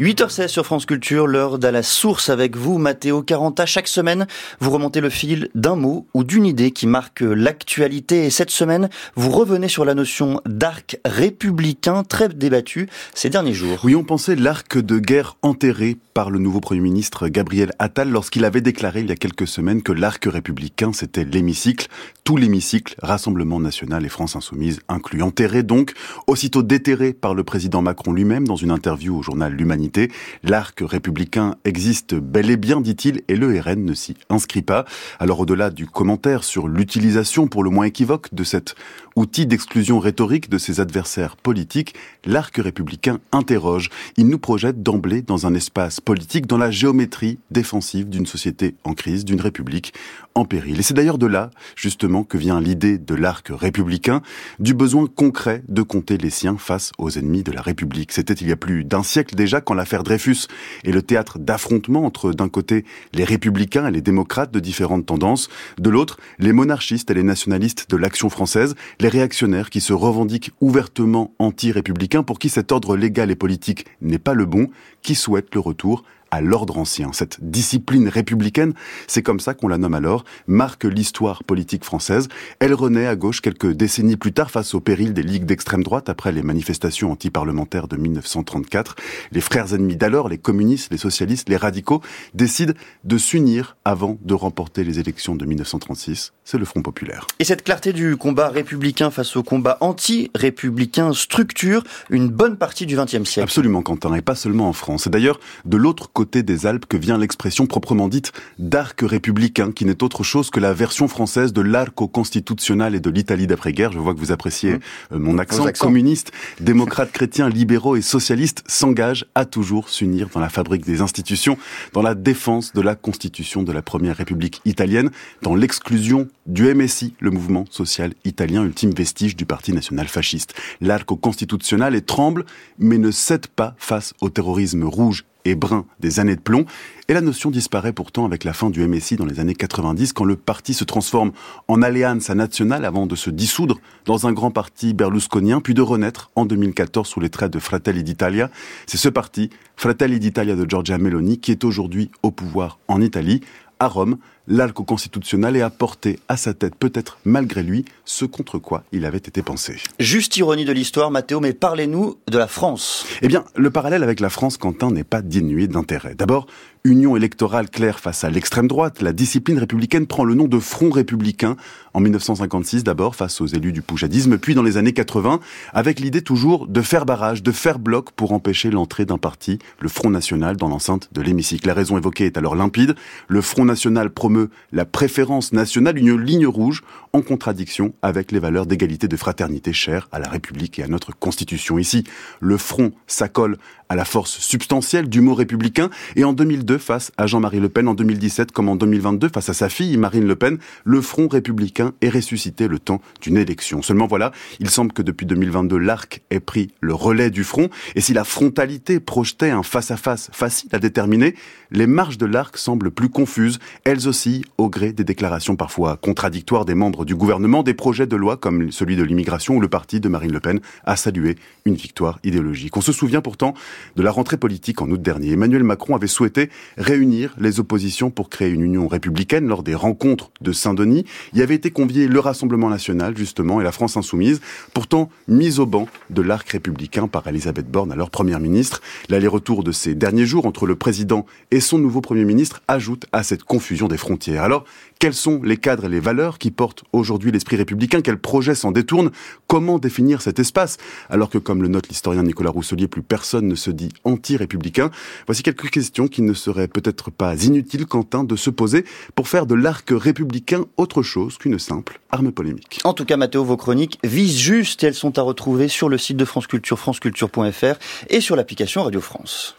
8h16 sur France Culture, l'heure d'à la source avec vous, Matteo Caranta. Chaque semaine, vous remontez le fil d'un mot ou d'une idée qui marque l'actualité. Et cette semaine, vous revenez sur la notion d'arc républicain très débattu ces derniers jours. Oui, on pensait l'arc de guerre enterré par le nouveau Premier ministre Gabriel Attal lorsqu'il avait déclaré il y a quelques semaines que l'arc républicain, c'était l'hémicycle, tout l'hémicycle, Rassemblement national et France insoumise inclus. Enterré donc, aussitôt déterré par le président Macron lui-même dans une interview au journal L'Humanité L'arc républicain existe bel et bien, dit-il, et le RN ne s'y inscrit pas. Alors au-delà du commentaire sur l'utilisation pour le moins équivoque de cet outil d'exclusion rhétorique de ses adversaires politiques, l'arc républicain interroge. Il nous projette d'emblée dans un espace politique, dans la géométrie défensive d'une société en crise, d'une république en péril. Et c'est d'ailleurs de là, justement, que vient l'idée de l'arc républicain, du besoin concret de compter les siens face aux ennemis de la République. C'était il y a plus d'un siècle déjà quand l'affaire Dreyfus est le théâtre d'affrontements entre d'un côté les républicains et les démocrates de différentes tendances, de l'autre les monarchistes et les nationalistes de l'action française, les réactionnaires qui se revendiquent ouvertement anti-républicains pour qui cet ordre légal et politique n'est pas le bon, qui souhaitent le retour à l'ordre ancien. Cette discipline républicaine, c'est comme ça qu'on la nomme alors, marque l'histoire politique française. Elle renaît à gauche quelques décennies plus tard face au péril des ligues d'extrême droite après les manifestations antiparlementaires de 1934. Les frères ennemis d'alors, les communistes, les socialistes, les radicaux, décident de s'unir avant de remporter les élections de 1936. C'est le Front populaire. Et cette clarté du combat républicain face au combat anti-républicain structure une bonne partie du XXe siècle. Absolument, Quentin, et pas seulement en France. Et d'ailleurs, de l'autre côté des Alpes que vient l'expression proprement dite d'arc républicain, qui n'est autre chose que la version française de l'arco constitutionnel et de l'Italie d'après-guerre. Je vois que vous appréciez mmh. euh, mon accent. Communiste, démocrates, chrétiens, libéraux et socialistes s'engagent à toujours s'unir dans la fabrique des institutions, dans la défense de la constitution de la première république italienne, dans l'exclusion du MSI, le mouvement social italien, ultime vestige du parti national fasciste. L'arco constitutionnel tremble, mais ne cède pas face au terrorisme rouge et brun des années de plomb. Et la notion disparaît pourtant avec la fin du MSI dans les années 90, quand le parti se transforme en Alleanza Nationale avant de se dissoudre dans un grand parti berlusconien, puis de renaître en 2014 sous les traits de Fratelli d'Italia. C'est ce parti, Fratelli d'Italia de Giorgia Meloni, qui est aujourd'hui au pouvoir en Italie. À Rome, l'alco constitutionnel et a porté à sa tête, peut-être malgré lui, ce contre quoi il avait été pensé. Juste ironie de l'histoire, Mathéo, mais parlez-nous de la France. Eh bien, le parallèle avec la France, Quentin, n'est pas dénué d'intérêt. D'abord, union électorale claire face à l'extrême droite, la discipline républicaine prend le nom de Front républicain en 1956 d'abord face aux élus du poujadisme, puis dans les années 80 avec l'idée toujours de faire barrage, de faire bloc pour empêcher l'entrée d'un parti, le Front National, dans l'enceinte de l'hémicycle. La raison évoquée est alors limpide. Le Front National promeut la préférence nationale, une ligne rouge en contradiction avec les valeurs d'égalité de fraternité chères à la République et à notre Constitution. Ici, le Front s'accole à la force substantielle du mot républicain et en 2002 face à Jean-Marie Le Pen, en 2017 comme en 2022 face à sa fille Marine Le Pen, le Front républicain est ressuscité le temps d'une élection. Seulement voilà, il semble que depuis 2022 l'arc ait pris le relais du front et si la frontalité projetait un face-à-face facile à déterminer, les marges de l'arc semblent plus confuses, elles aussi au gré des déclarations parfois contradictoires des membres du gouvernement, des projets de loi comme celui de l'immigration où le parti de Marine Le Pen a salué une victoire idéologique. On se souvient pourtant de la rentrée politique en août dernier. Emmanuel Macron avait souhaité réunir les oppositions pour créer une union républicaine lors des rencontres de Saint-Denis. Il y avait été convié le Rassemblement national, justement, et la France insoumise, pourtant mise au banc de l'arc républicain par Elisabeth Borne, alors première ministre. L'aller-retour de ces derniers jours entre le président et son nouveau premier ministre ajoute à cette confusion des frontières. Alors, quels sont les cadres et les valeurs qui portent aujourd'hui l'esprit républicain? Quels projets s'en détournent? Comment définir cet espace? Alors que, comme le note l'historien Nicolas Rousselier, plus personne ne se dit anti-républicain. Voici quelques questions qui ne seraient peut-être pas inutiles, Quentin, de se poser pour faire de l'arc républicain autre chose qu'une simple arme polémique. En tout cas, Mathéo, vos chroniques visent juste et elles sont à retrouver sur le site de France Culture, franceculture.fr et sur l'application Radio France.